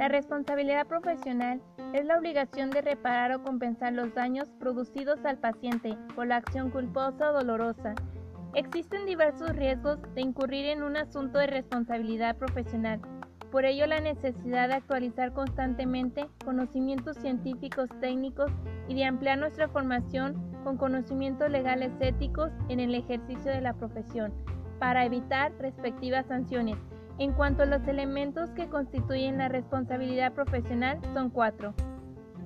La responsabilidad profesional es la obligación de reparar o compensar los daños producidos al paciente por la acción culposa o dolorosa. Existen diversos riesgos de incurrir en un asunto de responsabilidad profesional. Por ello, la necesidad de actualizar constantemente conocimientos científicos técnicos y de ampliar nuestra formación con conocimientos legales éticos en el ejercicio de la profesión para evitar respectivas sanciones. En cuanto a los elementos que constituyen la responsabilidad profesional, son cuatro.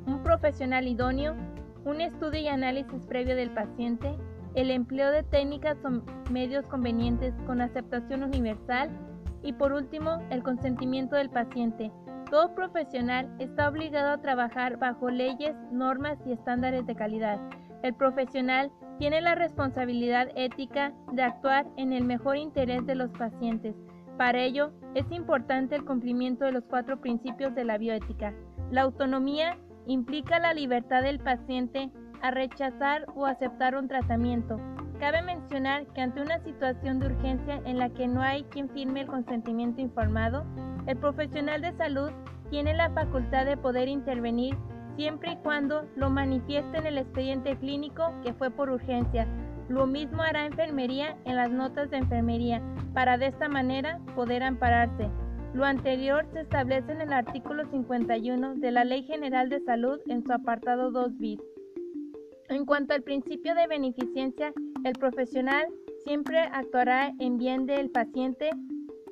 Un profesional idóneo, un estudio y análisis previo del paciente, el empleo de técnicas o medios convenientes con aceptación universal y por último, el consentimiento del paciente. Todo profesional está obligado a trabajar bajo leyes, normas y estándares de calidad. El profesional tiene la responsabilidad ética de actuar en el mejor interés de los pacientes. Para ello, es importante el cumplimiento de los cuatro principios de la bioética. La autonomía implica la libertad del paciente a rechazar o aceptar un tratamiento. Cabe mencionar que ante una situación de urgencia en la que no hay quien firme el consentimiento informado, el profesional de salud tiene la facultad de poder intervenir siempre y cuando lo manifieste en el expediente clínico que fue por urgencia. Lo mismo hará enfermería en las notas de enfermería, para de esta manera poder ampararse. Lo anterior se establece en el artículo 51 de la Ley General de Salud en su apartado 2 bis. En cuanto al principio de beneficencia, el profesional siempre actuará en bien del paciente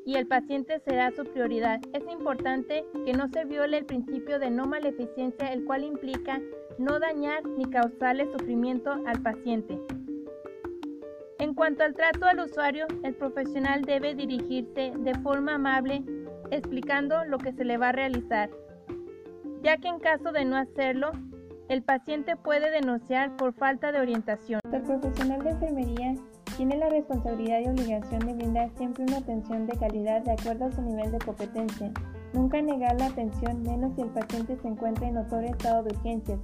y el paciente será su prioridad. Es importante que no se viole el principio de no maleficencia, el cual implica no dañar ni causarle sufrimiento al paciente. En cuanto al trato al usuario, el profesional debe dirigirse de forma amable explicando lo que se le va a realizar, ya que en caso de no hacerlo, el paciente puede denunciar por falta de orientación. El profesional de enfermería tiene la responsabilidad y obligación de brindar siempre una atención de calidad de acuerdo a su nivel de competencia. Nunca negar la atención menos si el paciente se encuentra en notorio estado de urgencias.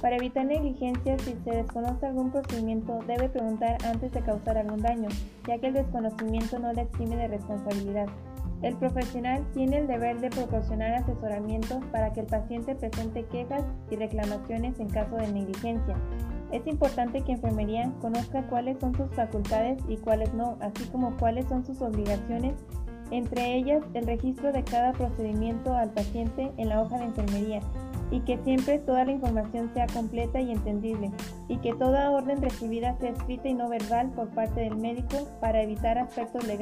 Para evitar negligencias, si se desconoce algún procedimiento, debe preguntar antes de causar algún daño, ya que el desconocimiento no le exime de responsabilidad. El profesional tiene el deber de proporcionar asesoramiento para que el paciente presente quejas y reclamaciones en caso de negligencia. Es importante que enfermería conozca cuáles son sus facultades y cuáles no, así como cuáles son sus obligaciones, entre ellas el registro de cada procedimiento al paciente en la hoja de enfermería y que siempre toda la información sea completa y entendible y que toda orden recibida sea escrita y no verbal por parte del médico para evitar aspectos legales